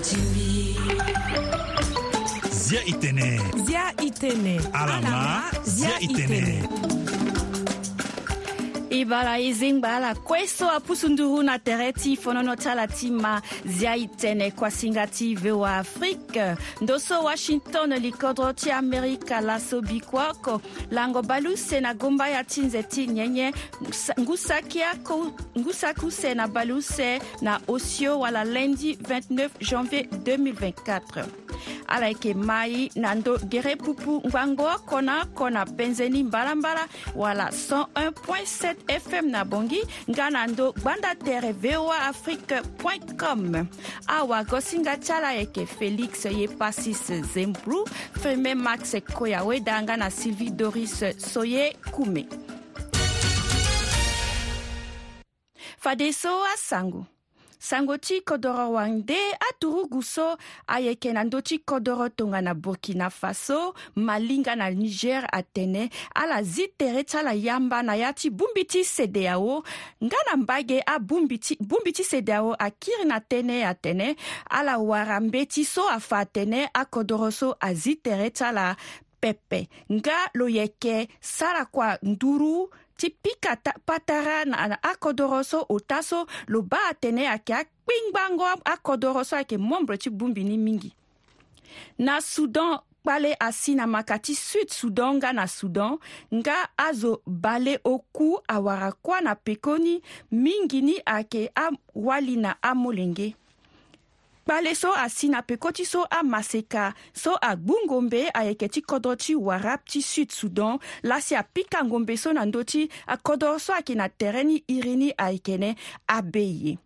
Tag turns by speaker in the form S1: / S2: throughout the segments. S1: otimbi zia itene zia itene alama zia itene, zia itene. ibala e zingbala kueso apusu nduru na tere ti fonono tyala ti ma zia e tënë kuasinga ti voa afrique ndo so washington li kodro ti amerika laso bikuoko lango balu se na gomba ya ti nze ti nyenye ngu saku se na balu se na osio wala lundi 29 janvier 2024 ala yeke ma e na ndö gere pupu ngbango oko na oko na penzeni mbalambala wala 101.7 fm na bongi nga na ndö gbanda tere voa afrique point com awagosinga ti ala yeke félix ye pasis zembru firmé max koya weda nga na sylvie doris so ye kume fadeso asango sango ti kodro wande aturu gu so ayeke na ndö ti kodro tongana burkina faso malinga na niger atene ala zi tere ti ala yamba na ya ti bongbi ti cdao nga na mbage abongbi ti, ti cdao akiri na tënë atene ala wara mbeti so afa atene akodro so azi tere ti ala pepe nga lo yeke sara kua nduru ti pika ta, patara na, na akodoro so o ta so lo ba atene ayeke akpingbango akodro so ayeke membre ti gbumbi ni mingi na sudan kpale asi na maka ti sud sudan nga na sudan nga azo bale oku awara kuâ na pekoni mingi ni ayeke awali na amolenge kpale so asi na pekoti so amaseka so agbungo mbe ayeke ti kodro ti wara ti sud sudan lasi apikango mbe so na ndö ti akodro so ayeke na tere ni iri ni ayeke ne abe ye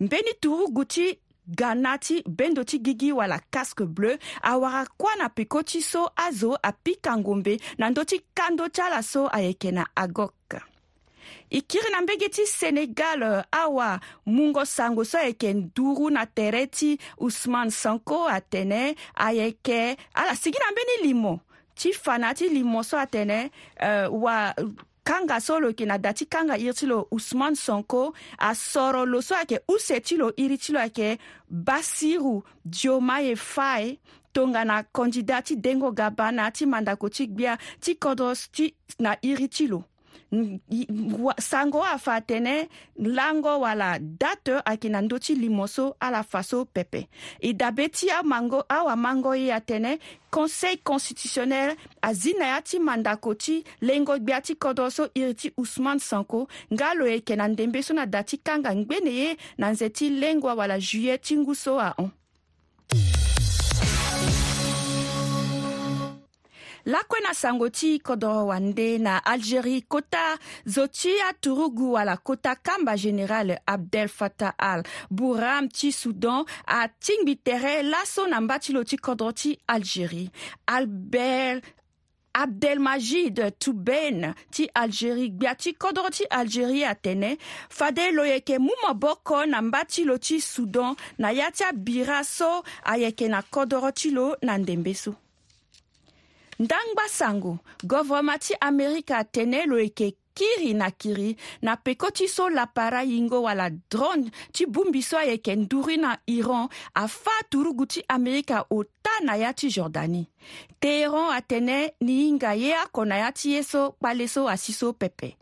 S1: mbeni turugu ti ghana ti bendo ti gigi wala casque bleu awara kuâ na peko ti so azo apikango mbe na ndö ti kando ti ala so ayeke na agok e kiri na mbege ti senegal awa mungo sango so ayeke nduru na tere ti ousmane sanko atene ayeke ala sigi na mbeni limo ti fa na ti limo so atene uh, wa kanga so lo yeke na da ti kanga iri ti lo ousmane sonko asoro lo so ayeke use ti lo iri ti lo ayeke basiru diomaye fae tongana kandida ti dengo gabana ti mandako ti gbia ti kodros ti na iri ti lo sango afa tene lango wala date ayeke na ndö ti li mo ala fa so pepe e dabe ti amango awamango ye atene conseil constitutionnel azi na ya ti mandako ti lengo gbia ti kodro so iri ti ousmane sanko nga lo yeke na ndembe so na da ti kanga ngbene ye na nze ti lengo wala juillet ti ngu so ahon lakue na sango ti kodro wande na algérie kota zo ti aturugu wala kota kamba général abdel fatah al buram ti soudan atingbi tere laso na mba ti lo ti kodro ti algérie albert abdelmajid touben ti algérie gbia ti kodro ti algérie atene fade lo yeke mu moboko na mba ti lo ti soudan na ya ti abira so ayeke na kodro ti lo na ndembe so ndangba sango gọvọmati amerika tene lo eke kiri na kiri na peko ti so lapara hingo wala drone ti bongbi so ayeke nduru na iran afâ turugu ti amerika ota na ya ti jordanie teheran atene ni hinga ye oko na ya ti ye so kpale so asi so pepe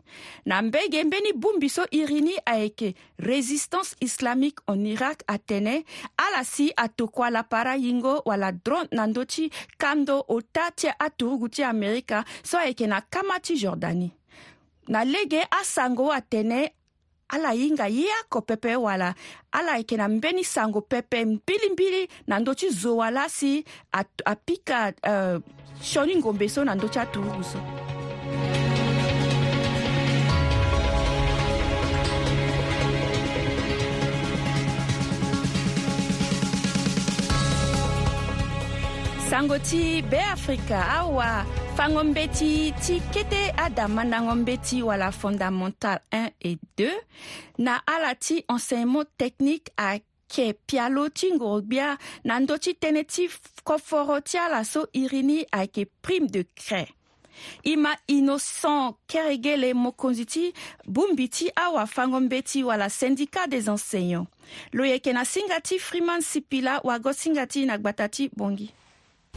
S1: na mbege mbeni bongbi so iri ni ayeke résistance islamique en irak atene ala si atokua lapara hingo wala drone na ndö ti kando ota ti aturugu ti amerika so ayeke na kama ti jordanie na lege asango atene ala hinga ye oko pepe wala ala yeke na mbeni sango pepe mbilimbili na ndö ti zo wala si apika uh, sioni ngombe so na ndö ti aturugu so sango ti beafrika awa fagombe ti ti kete adamandangobe ti wala fondamental 1 et 2 na ala ti enseignement technique ayeke pia lo ti ngoro gbia na ndö ti tënë ti koforo ti ala so iri ni ayeke prime de crain i ma innocent kerege le mokonzi ti bongbi ti awafangombe ti wala syndicat des enseignants lo yeke na singa ti freeman sipila wago singa ti na gbata ti bongi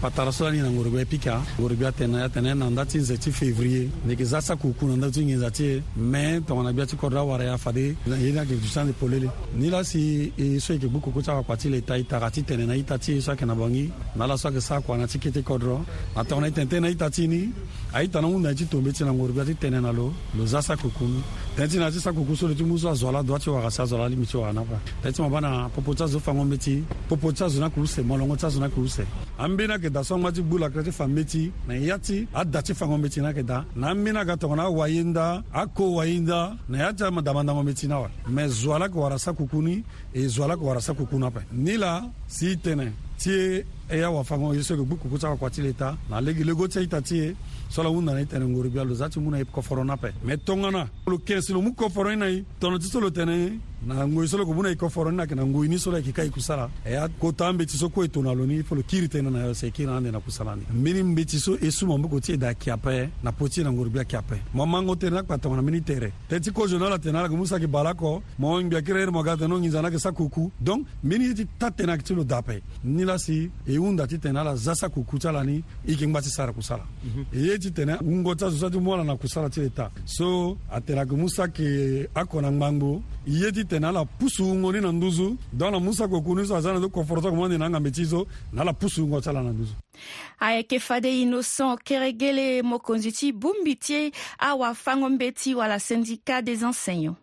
S1: patarasoli na ngorobia pika
S2: ngorobia tene atene na nda ti nze ti février ndeke za sakuku na nda ti ngenza ti me tonganabia ti kodra wara e afade ye ni ayeke dusan de polele ni la si e so yeke gbu koko ti awakpa ti leta e taka ti tene na ita ti e so ayeke na bongi na ala so ayeke sâ kua na ti kete kodro na tongana e tene tënë na ita ti ni aita na hunda ti tombe ti na ngorobia ti tene na lo lo za sakuku ni tënë ti na ti sakuku so lo ti mu so azo ala doit ti waka si azo ala limi ti waka na kua tënë ti mabâ na popo ti azo fango mbe ti popo ti azo na kuruse molongo ti azo na kuruse ambeni ayeke yeke da so ngba ti gbu lakra ti fa mbe ti na ya ti ada ti fango mbe ti na yeke da na ambeni aga tongana awaye nda ako waye nda na ya ti amadangandango mbe ti na awe me zo ala yeke wara sakuku ni e zo ala yeke wara sakuku ni ape ni la si tene ti e e awafango ye so yeke gbu kuku ti akua ti le ta na lege lego ti aita ti e so lo hunda na e tene ngori bia lo za ti mû na e koforo ni ape me tongana lo kensi lo mu koforo ni na e tongana ti so lo tene na ngoi so lo yeke mûn ayeke foro ni na yeke na ngoi ni so lo yeke ka e kusala aya kota ambeti so kue to na lo ni folo kiri tënë na yose e kiri na ande na kusala ni mbeni mbeti so e su mambeko ti e da kia ape na po ti e na ngori gbia kia ape mo mango tere ni akpa tongaana mbeni tere te ti kozo ni ala tene ala yeke mû so ayeke bala oko mo ngbia kiri ere mo ga tene onginza ni ayeke sakuku donc mbeni ye ti ta tene ayeke ti lo da ape ni la si e hunda ti tene ala za sakuku ti ala ni e yeke ngba ti sara kusala mhm. e ye ti tene hungo ti azo so ti mu ala na kusala ti e ta so atene ayeke mû so ayeke ako na ngbangbo e ye ti tene ala pusu ngoni na nduzu donc na musa go kunu so aza na zo conforta komande na ngambe ti so na ala pusu ngo ti ala na nduzu
S1: ayeke fade innocent keregele mokonzi ti bongbi ti awafango mbe ti wala syndicat des enseignants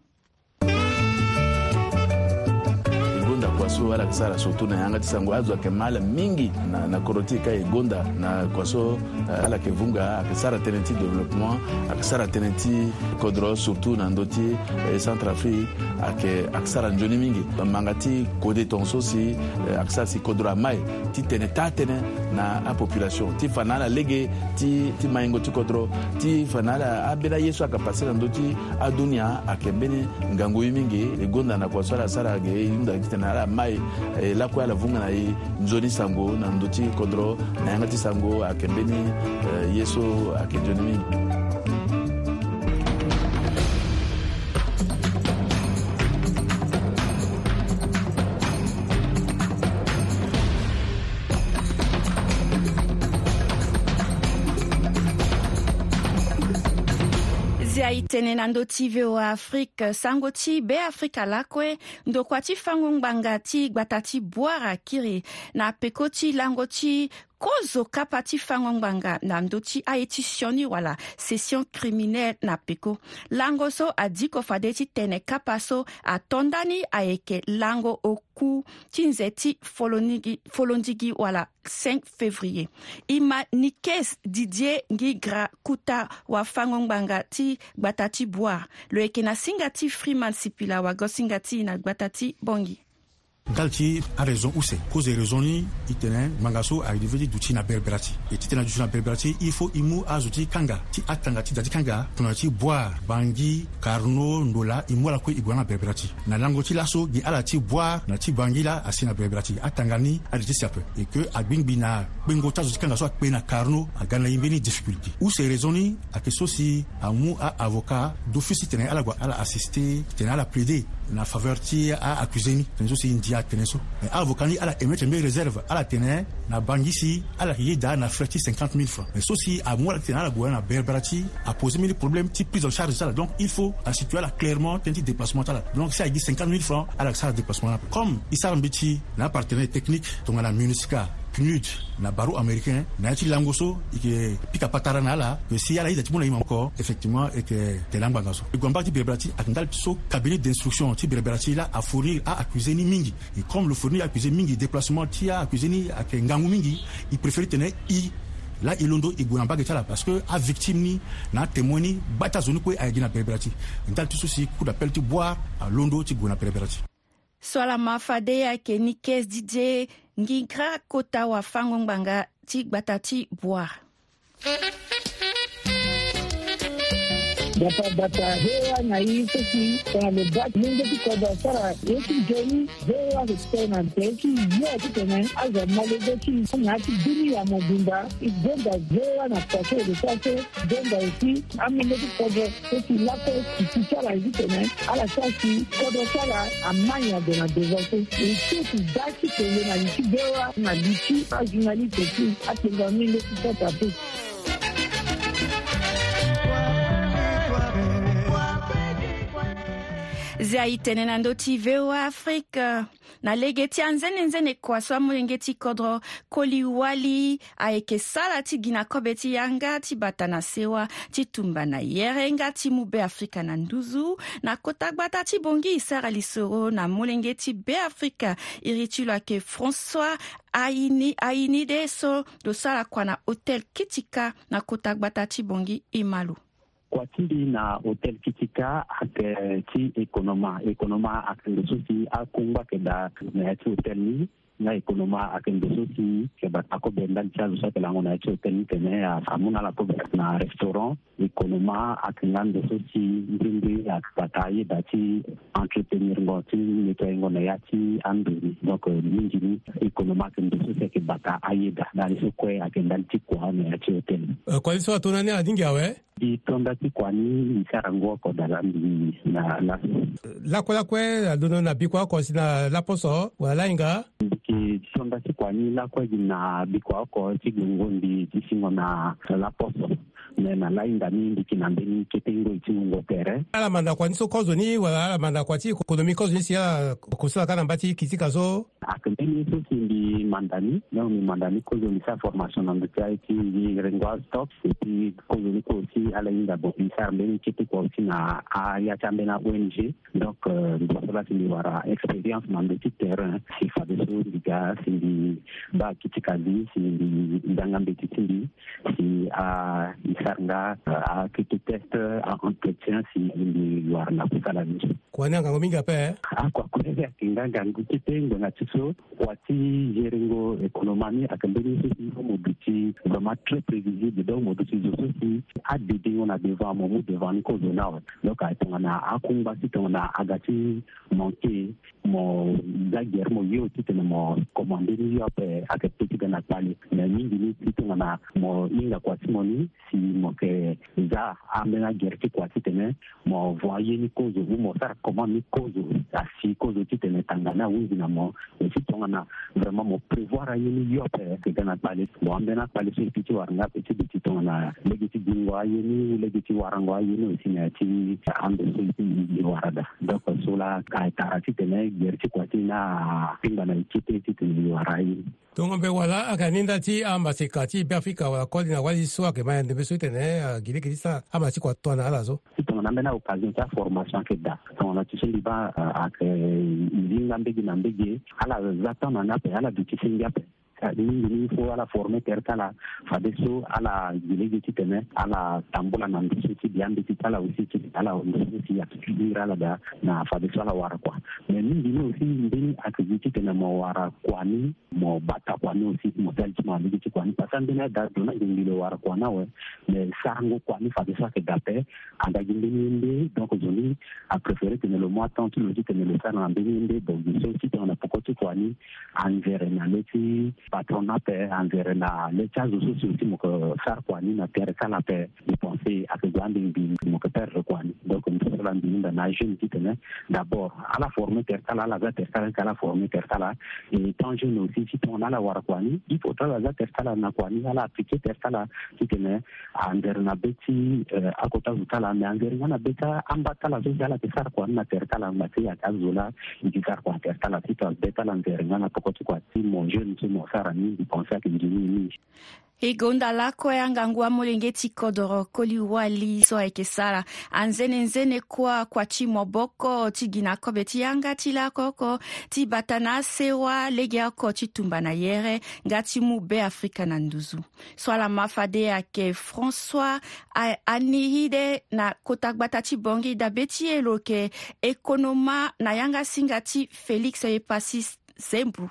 S3: so alakisala surtout na yanga ti sango azwake mala mingi na, na koro ti ka e gonda na kua so euh, ala yeke vunga ayeke sara tënë ti développement ayeke sara tënë ti kodro surtout na ndö ti euh, centre afrique ayeke ayeke sara nzoni mingi manga ti kode tongaso si euh, ayeke sara si kodro amae ti tene taa tënë na apopulation ti fa na ala lege ti, ti maingo ti kodro ti fa na ala ambeni aye so ayeke passe na ndö ti adunia ayeke mbeni ngangu ye mingi e gonda na kua so ala sara ayeke hunda ti tene ala amae ye eh, lakoya la vunga na ye nzoni sango na ndö ti kodro na yanga ti sango ayeke mbeni eh, ye so ayeke nzoni mingi
S1: tenena ndö ti voa afrique sango ti beafrika lakue ndokua ti fango ngbanga ti gbata ti bwara kiri na peko ti lango ti kozo kapa ti fangongbanga nga na ndö ti aye ti sioni wala session criminel na peko lango so adiko fade ti tene kapa so atondani ayeke lango oku ti nze ti folondigi wala 5 février e ma nikes didier ngi gra kuta wafangongbanga ti gbata ti boire lo yeke na singa ti freeman sipila wago singa ti na gbata ti bongi
S4: galti a raison use cause raison ni i tene manga so ayedivedi du ti na berbera ti e ti du ti na il faut imou mu azo ti kanga ti atanga ti da ti kanga tongana ti boire bangi karno ndola i mu ala kue i na langoti lango ti laso gi ala ti boire na ti bangi la asi na berbera atanga ni ayedi ti si e que agbingbi na kpengo ti azo ti kanga so akpe na karno aga na yimbe ni difficulté use A ni ayeke so si amu aavocat d'office ti tene ala gue ala assiste tene ala plaider na faveur ti aaccuse ni tene so si a ça. so avocat ala vokani ala émettre mbe réserve ala tɛnɛ na bangi si ala ye da na frɛ ti 50 000 francs mais so à moi la tɛnɛ ala goya na bɛrɛ bara a posé mille problème type prise en charge de ça donc il faut la situer clairement un petit déplacement donc si a dit 50 000 francs charge de déplacement na comme il sara un petit na partenaire technique la munisika CNUD na baro américain na yati lango so e yeke pika patara na ala yeke si ala ye ti mû na ye moko effectivement e yeke tene angbanga so e gue ambâ ti berebera ti ayeke nda so cabinet d'instruction ti berebera ti la afournir aaccusé ni mingi e comme le fournir accusé mingi déplacement ti aaccusé ni ayeke ngangu mingi e préféré tene i la e londo e gue na mbage ti ala parce que avictime ni na atémoin ni gba ti azo ni kue ayeke gi na berebera ti e ti so si coup d'appel ti boire alondo ti gue na berebera ti so ala ma fade
S1: ayeke ni kese didie ngi kra kota awa fangongbanga ti gbata ti bwar datahewa na hii sisi kuna mebaki mingi tukoda sara yeki joni hewa experiment yeki yo tutene aza malezeki na ti dini ya mobimba igonda hewa na kwake lesase gonda esi aminge tukodo esi lako kiti sara ezi tene ala sasi kodo sara amanya de na devase esi ti daki tele na yiki hewa na liki azunali teki atenga mingi tutata pe zia itene na ndö ti voa afrique na lege ti anzene-nzene kua so amolenge ti kodro koli wali ayeke sara ti gi na kobe ti yanga ti bata na sewa ti tumba na yerenga ti mu beafrika na nduzu na kota gbata ti bongi e sara lisoro na molenge ti beafrika iri ti lo ayeke françois aini aini dé so lo sara kua na hôtel kitika na kota gbata ti bongi e ma lo
S5: kwatiri na hotel kitika ake eh, ti ekonoma ekonoma ayeke ndo so si akungba yeke da na ya ti hotel ni nga ekonoma ayeke ndo so si yeke bata kobe ndali ti azo so ayeke lango na ya ti hotel ni tene amû na ala kobe ayeke na restaurant ekonoma ayeke nga ndo so si ngbengbe ayeke bata ayeda ti entretenir ngo ti nettoyer ngo na ya ti ando ni donc euh, mingi ni ekonoma ayeke ndo so si ayeke bata ayeda ndali so
S4: kue ayeke ndali ti kua na ya ti hotel ni euh, kua ti so
S5: atongana ni adingi awe tondati kɔni isarango oko la bi na
S4: la lakue adono
S5: na
S4: bikwa si na laposo wala tonda
S5: ke tondati ni lakwe gi na bikwa oko ti gbongo ndi ti singo na laposo mɛ na la yinga mi ndi kina mbeni ketengo ti nungo tere ala manda ni so kɔzoni wala ala manda kwati kodomi
S4: kɔzoni siya kosila kana bati kiti kaso akembeni
S5: so sindi Mandani. Naomi Mandani, Kozoni, sa formation dans le cas, di puis Gringoise stop, et puis Kozoni, aussi, à la ligne d'abord, il s'armène, qui était confiné à Yachamena ONG. Donc, cela, c'est une expérience dans le petit terrain. C'est Fadeso, du gars, di di Bakitikazi, c'est du Dangambetitili, si à Isarga, à Kititest, à Entretien, c'est du Loire-La Poussalavi. Kwananga, Mingape? Eh? Ah, quoi, quoi, c'est un gangu qui était, un gangu qui jere. Odingo economani akambeni sisi mu biti vraiment très prévisible donc mu biti zo sisi adidi ngona deva mu mu deva ni ko zona donc ai tongana akumba si tongana agati manke mo dagere mo yeo titene mo komandeni yope ayeke peut ti ga na kpali me mingi ni si tongana mo hinga kua ti mo ni si mo yeke za ambeni agere ti kua titene mo voa ye ni kozo mû mo sara commande ni kozo asi kozo titene tangana awingi na mo e si tongana vraiment mo prévoir aye ni yope yeke ga na kpali mo ambeni akpali so e ti ti waranga ape ti duti ti tongana lege ti gingo aye ni lege ti warango aye ni aussi na ya ti ambe so e ti i wara da donc so la ayeke tara titene DRC kwa ti na pinga na ikipe ti tuniliwarai
S4: tongombe wala akaninda ti ambasi ka ti be afika wala kodi na wali so ayeke ma ndembe so tene giri gi ti sara ambasi ti kua tuana ala so
S5: ti tongo na ambeni occasion ti aformation ayeke da tongo na ti so liba ayeke nzinga mbege na mbege ala za tongana ni ape ala duti singi ape kadi ni fo ala forme ter tala fade so ala jilege ti tene ala tambula na mbisu ti diambe ti tala aussi ti ala mbisu ti akisidira la da na fade so ala wara kua mais mingi ni aussi mbeni akidi ti tene mo wara kuani ni mo bata kua ni aussi mo tali ti mo alege ti kua ni parce ambeni ada dona ge le wara kua na awe mais sango kua ni fade so ayeke ape anda gi mbeni nde donc zoni ni apréféré tene lo mû attend ti lo ti tene le sara na mbeni nde donc zo so ti tene na poko ti kua ni anzere na le ti patron patronat angere na le chanzo susi uti moke sar kuani na tere kala pe ni pense ake gua ambing bin moke perdre kuani donc mi sala mbini nda na jeune kitene d'abord ala forme tere kala ala za tere kala kala forme tere kala e tan jeune aussi si ton ala wara kuani il faut tala za tere kala na kuani ala appliquer tere kala kitene angere na beti ti akota zu kala me angere nga na be ta amba kala zo ala ke sar kuani na tere kala ma ti ayeke azo la yeke sara kuani tere kala ti tongana be tala angere nga na poko ti
S1: ti mo jeune ti mo sa hasara nyingi, e kwa mfano jamii nyingi igunda lako yangangua mulenge tikodoro koliwa liso ekesala anzenenzene kuwa kwa chimoboko tiginakobe tiyanga tilakoko tibata na asewa lege oko titumba na yere nga ti mu be afrika na nduzu so ala mafade ayeke françois anihide na kota gbata ti bongi dabe ti e lo yeke ekonoma na yanga singa ti félix ye pasi zembru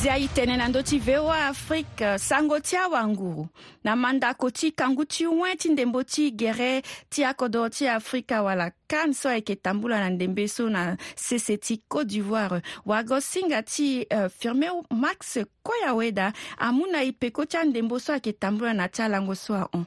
S1: zia e tënë na ndö ti voa afrique sango ti awanguru na mandako ti kangu ti wen ti ndembo ti gere ti akodro ti afrika wala kan so ayeke tambula na ndembe so na sese ti côte d'ivoire wagosinga ti uh, firmé max koyaweda amû na e peko ti andembo so ayeke tambula na ti alango so ahon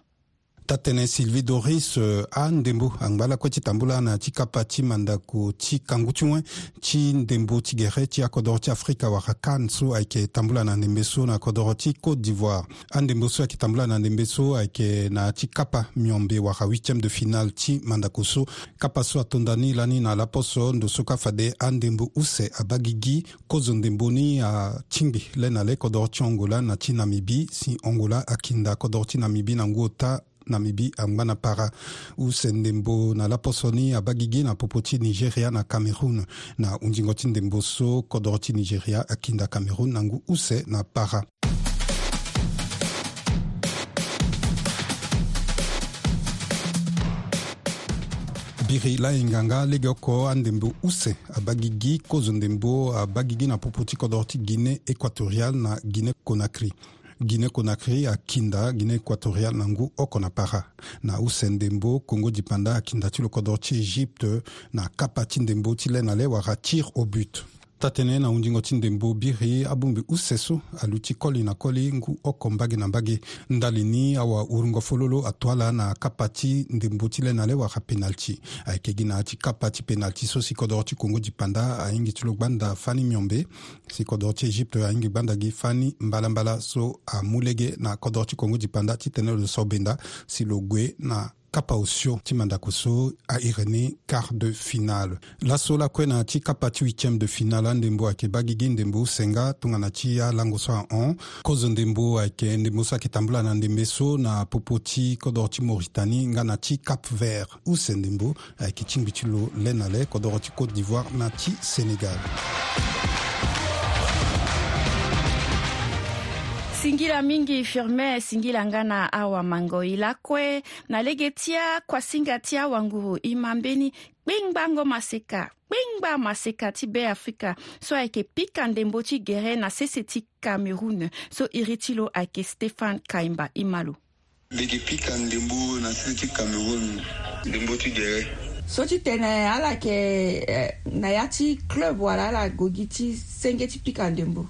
S6: ta tënɛ sylvie doris euh, a ndembo angba lakue ti tambula na ti kapa ti mandako ti kangu ti wen ti ndembo ti gere ti akodro ti afrika wara kan so ayeke tambula na ndembe so na kodro ti côte d'ivoire andembo so ayeke tambula na ndembe so ayeke na ti kapa miombe wara huitième de finale ti mandako so kapa so atondani lani na lapo so ndo so kafade andembo use abagi gi kozo ndembo ni atingbi le na le kodro ti ongola na ti namibi si ongola akinda kodro ti namibi na ngu ota na mibi angba na para use ndembo na laposo ni abagi gi na popo ti nigeria na cameroun na hunzingo ti ndembo so kodro ti nigeria akinda cameroun na ngu use na para biri la yinganga lege oko andembo use abagi gi kozo ndembo abagi gi na popo ti kodro ti guinée équatoriale na guinée conakry guinée conakry akinda guinée équatoriale na ngu oko na para na use ndembo congo dipanda akinda ti loko doro ti égypte na kapa ti ndembo ti le na le wara tir au but ta tene na hunzingo ti ndembo biri abungbi use so alu ti koli na koli ngu oko mbage na mbage ndali ni awaoringo fololo atuala na kapa ti ndembo ti le na le wara penalti ayeke gi na yâ ti kapa ti penalti so sikodro ti kongo dipanda ahingi ti lo gbanda fani miombe sikodro ti égypte ahingi gbanda gi fani mbalambala so amu lege na kodro ti kongo dipanda ti tënë lo so benda si lo gue na Kapausio Timandakoso a quart de finale. L'asola kwena ti kapati huitième de finale andembo ayeke bagigi ndembo usenga tongana ti alango so ahon kozo ndembo ayeke ndembo so ayeke na ndembe so na popo cap vert use ndembo ayeke tingbi ti lo na côte d'ivoire na sénégal
S1: singila mingi firme singilanga na awamango ilakue na lege ti akuasinga ti awanguru e mambeni kpengba ngoma seka kpengba maseka ti beafrika so ayeke pika ndembo ti gere na sese ti cameroun so iri ti lo ayeke stéphane kaimba i ma lo
S7: lege pika ndembo na sese ti cameroun ndembo ti gere
S1: so ti tene ala yeke eh, na ya ti club wala ala gogi ti senge ti pika ndembo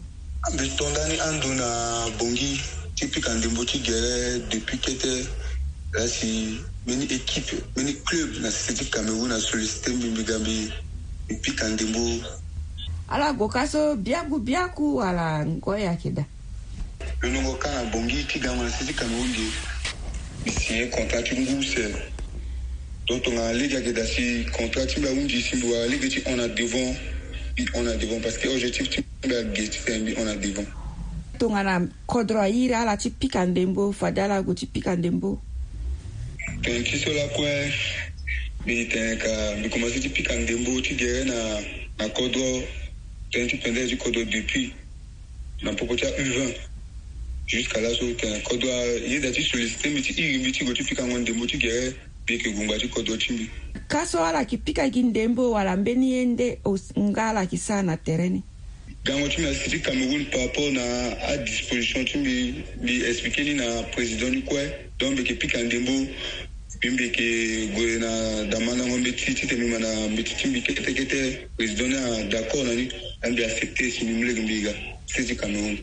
S7: bi tɔndani an donna bongi tipi kan denboci gɛrɛ depuis kɛtɛ lasi mini équipe mini club na sisiki cameroun na sollicité min bi gambi depuis kan
S1: denbo ala go bia biagu biaku ala nkɔ ya kida
S7: lonongo kan na bongi ti gango na sisi cameroun de bi signé contrat ti ngu on donc tonga ligue ayeke da si contrat ti mbi ahunzi si mbi wa ligue ti on a devant on a devant parce que objectif ti ga geti fɛn bi
S1: ona tongana
S7: kodro ala ti ti tene
S1: ti
S7: so mbi tene ka mbi ti ti gere na na kodro tene ti ti kodro depuis na popo ti a20 jusqu'à là so tene kodro ye da ti mbi ti iri mbi ti go ti pikango ndembo ti gere mbi yeke gungba ti kodro ti mbi kaso ala
S1: yeke pikaki ndembo wala mbeni ye nde nga ala
S7: yeke sara na tere ni ngango ti mbi asili cameroun par rapport na adisposition ti mbi mbi explike ni na président ni kue don mbi yeke pika ndembo mbi mbi yeke gue na dama lango mbi ti titene mbi ma na mbi ti ti mbi kete kete président ni d'accord na ni na mbi accepte si mbi mu lege mbi ga se ti cameroun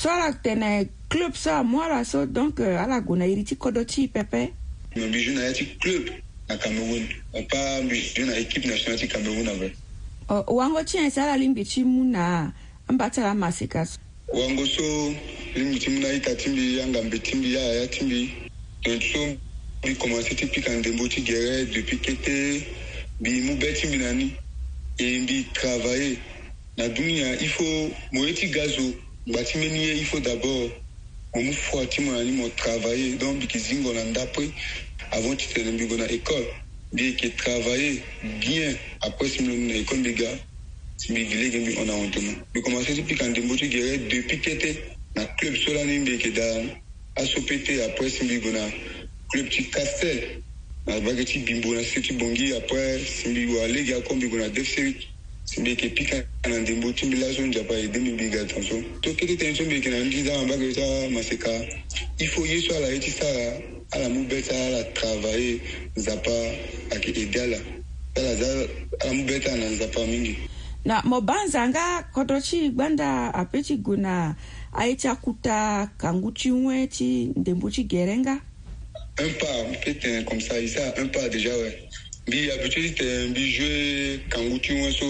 S7: so ala tene
S1: club so amû ala so donc ala gue na iri ti
S7: kodro ti pepe mbi ju na ya ti club na cameroun apa mbi ju na équipe nationale ti cameroun avre
S1: wango tiɲɛ sala limbi ti mun na n ba tala masi ka so
S7: wango so limbi ti mun na i ta timbi yanga mbe timbi ya ya timbi don so bi kɔmanse ti pika ndembo ti gɛrɛ depuis kete bi mu bɛɛ timbi na ni e mbi travaye na dunuɲa i faut mo ye ti ga zo ngba ti mbeni ye il faut d'abord mo mu fua ti mo na ni mo travaye donc mbi ki zingo na ndape avant ti tene mbi go na école bi yeke travaille bien après si mbi lo na e kon mbi ga si mbi gi lege mbi hon ahondema mbi commencé ti pika ndembo ti gere depuis tëtë na club so lani mbi yeke da aso pete après si mbi go na club ti castel na vage ti bimbo na sese ti bongi après si mbi wa lege oko mbi go na defserik si mbi yeke pika na ndembo ti mbi laso nzapa e demi mbi ga tonso so kete tëni so mbi yeke na ndiri ti dama mbage ti amaseka i faut ye so ala ye ti sara ala mu bɛɛ taara la travaye nzapa akideda la tala za ala mu bɛɛ taara na nzapa mingi
S1: na mobanza
S7: anga kodo
S1: ti gbanda ape ti gue na aye ti akuta kangu ti huen ti ndembu
S7: ti gere nga un pas peut-être hein, comme ça il ça un pas déjà ouais mbi habitude te mbi hein, jouer kangu ti huen so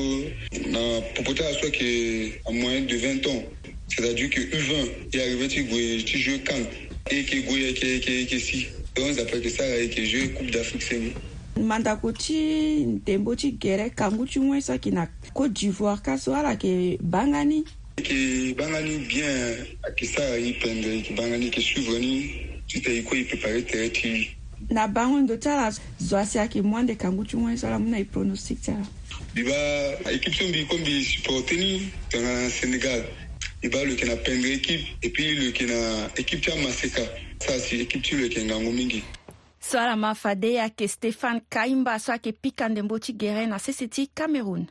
S7: na popota aso ayeke à moins de 20 ans c'est-à-dire que U20 e arrivé ti gue tu joues kangu yeke gue yeke yeke yeke si e hɔnza pɛtɛ sara yeke jue coupe d'afrique seni mandako ti ndembo ti gɛrɛ
S1: kangu ti ŋue so yeke na côte d'ivoire ka so ala yeke banga ni
S7: yeke banga ni bien ayeke sara ye pende yeke banga ni yeke suivre ni tita e kue e prépare tere ti
S1: na bango ndo ti ala zo asi ayeke moi nde kangu ti ŋue so ala mû na e pronostic
S7: ti ala mbi ba équipe so mbi kue mbi supporte ni tongana sénégal i b'a loke na pengre équipe et puis loke na équipe ti amaseka saa si équipe ti loke ngangu mingi
S1: so ala ma fade ayeke stéphane kaimba so ayeke pikandembo ti guérin na sese ti cameroun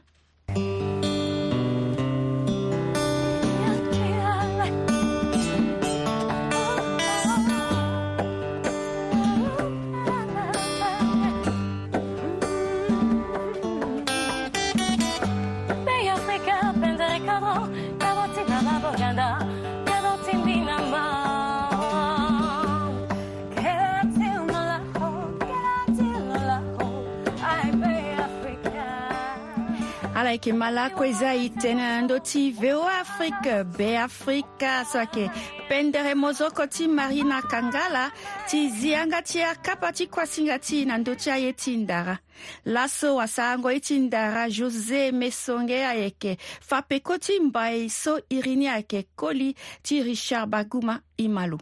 S1: ayeke ma la kueza e tënë ndö ti voa afrique beafrika so ayeke pendere mozoko ti mari na kanga la ti zianga ti akapa ti kuasinga ti na ndö ti aye ti ndara laso wasarango ye ti ndara josé mesonge ayeke fapeko ti mbai so iri ni
S8: ayeke
S1: koli ti richard baguma i ma lo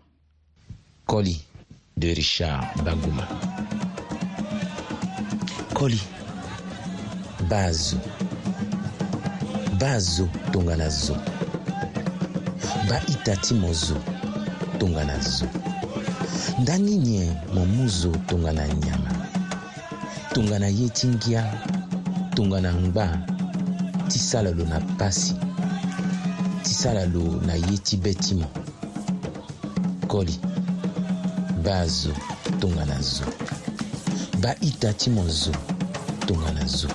S8: koli de richard baguma koli bazo bazo tongana zo baita ti mo zo tongana zo ndani nye mo mu zo tongana nyama tongana ye ti ngia tongana ngba ti sala lo na pasi ti sala lo na ye ti be ti mo koli ba zo tongana zo ba ita ti mo zo tongana zo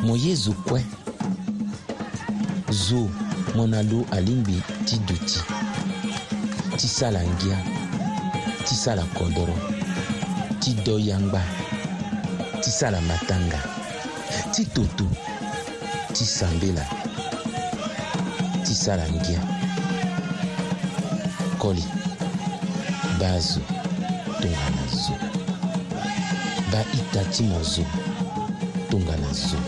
S8: mo ye zo kue zo mon alo alingbi ti duti ti sala ngia ti sala kodro ti do yangba ti sala matanga ti toto ti sambela ti sala ngia koli ba zo tongana zo ba ita ti mo zo tongana zo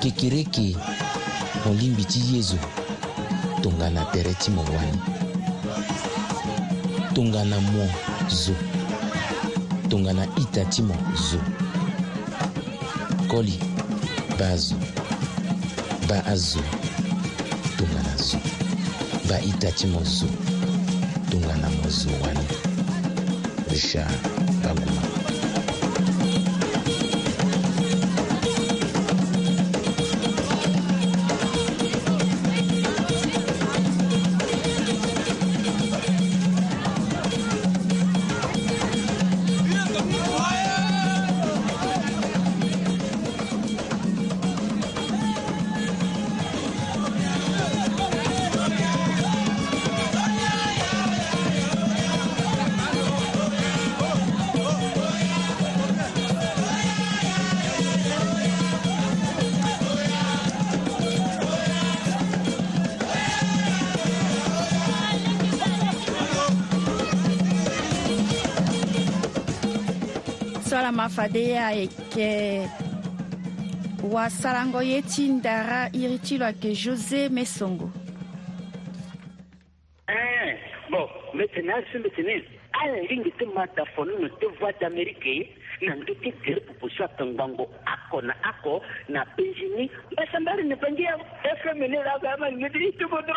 S8: kikereke molimbi ti ye zo tongana tere ti mo wani tongana mo zo tongana ita ti mo zo koli ba zo ba azo tongana zo ba ita ti mo zo tongana mo zo wani richard baguma
S1: fadeya e euh, yeke wasalango ye ti ndara iri ti lo ayeke josé mesongo hein, eh,
S9: bon maintenant si maintenant ala lingi ti mata foni no ti voix d'amérique ye na ngi ti gere pupusu atongbango ako na ako na bengi ni mbasambari ni bengi ya fm ni laga ama ngi ti ti bodro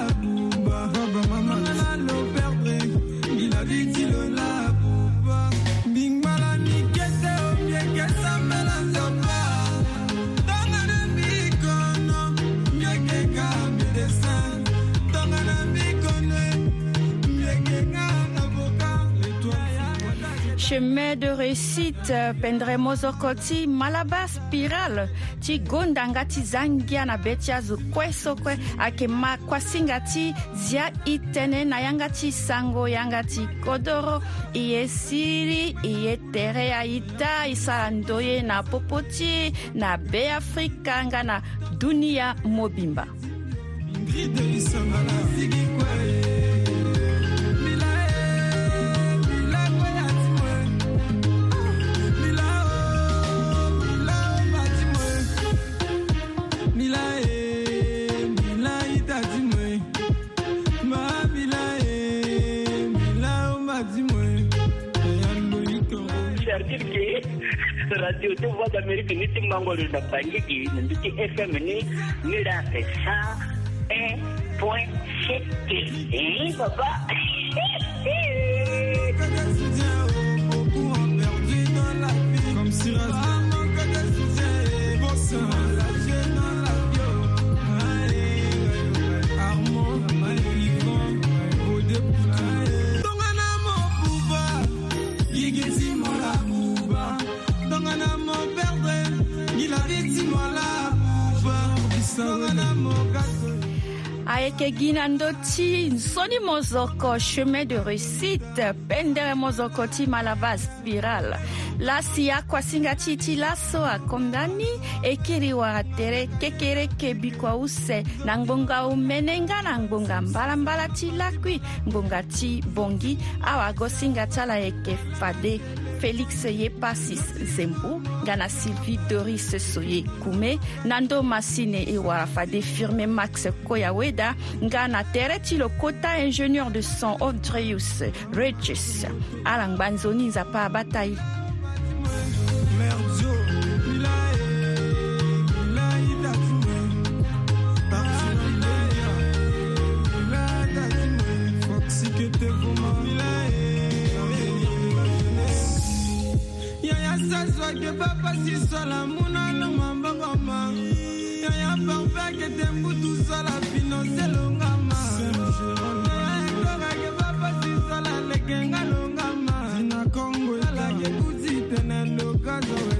S1: chemin de réussite pendremo zoko ti malaba spiral ti gondanga ti za ngia na be ti azo kue so kue ayeke ma kuasinga ti zia e tënë na yanga ti sango yanga ti kodro e ye siri e ye tere aita e sara ndo ye na popo ti na be afrika nga na dunia mobimba
S9: radio tu vois d'Amérique ni FM ni ni un point papa
S1: ayekegina ndo ti nzoni mozoko chemin de réussite pendere mozoko ti malava spiral lasi akuasinga ti ti laso akonga ni e kiri wara tere kekere kebi kua use na ngbonga umenenga na ngbonga mbalambala ti lakui ngbonga ti bongi awago singa ti ala yeke fade félix ye pasis zembo nga na sylvie doris soye kume na ndö masine e wara fade firme max koyaweda nga na tere ti lokota ingénieur de son odreus regis ala ngba nzoni nzapa abâ ta ye azwaki papa sisola munana mambangoma yaya parfeke te mbutu sola pinoselongama yayaendokaki papa sisola lekenga longama alaki kuti tene ndokazoa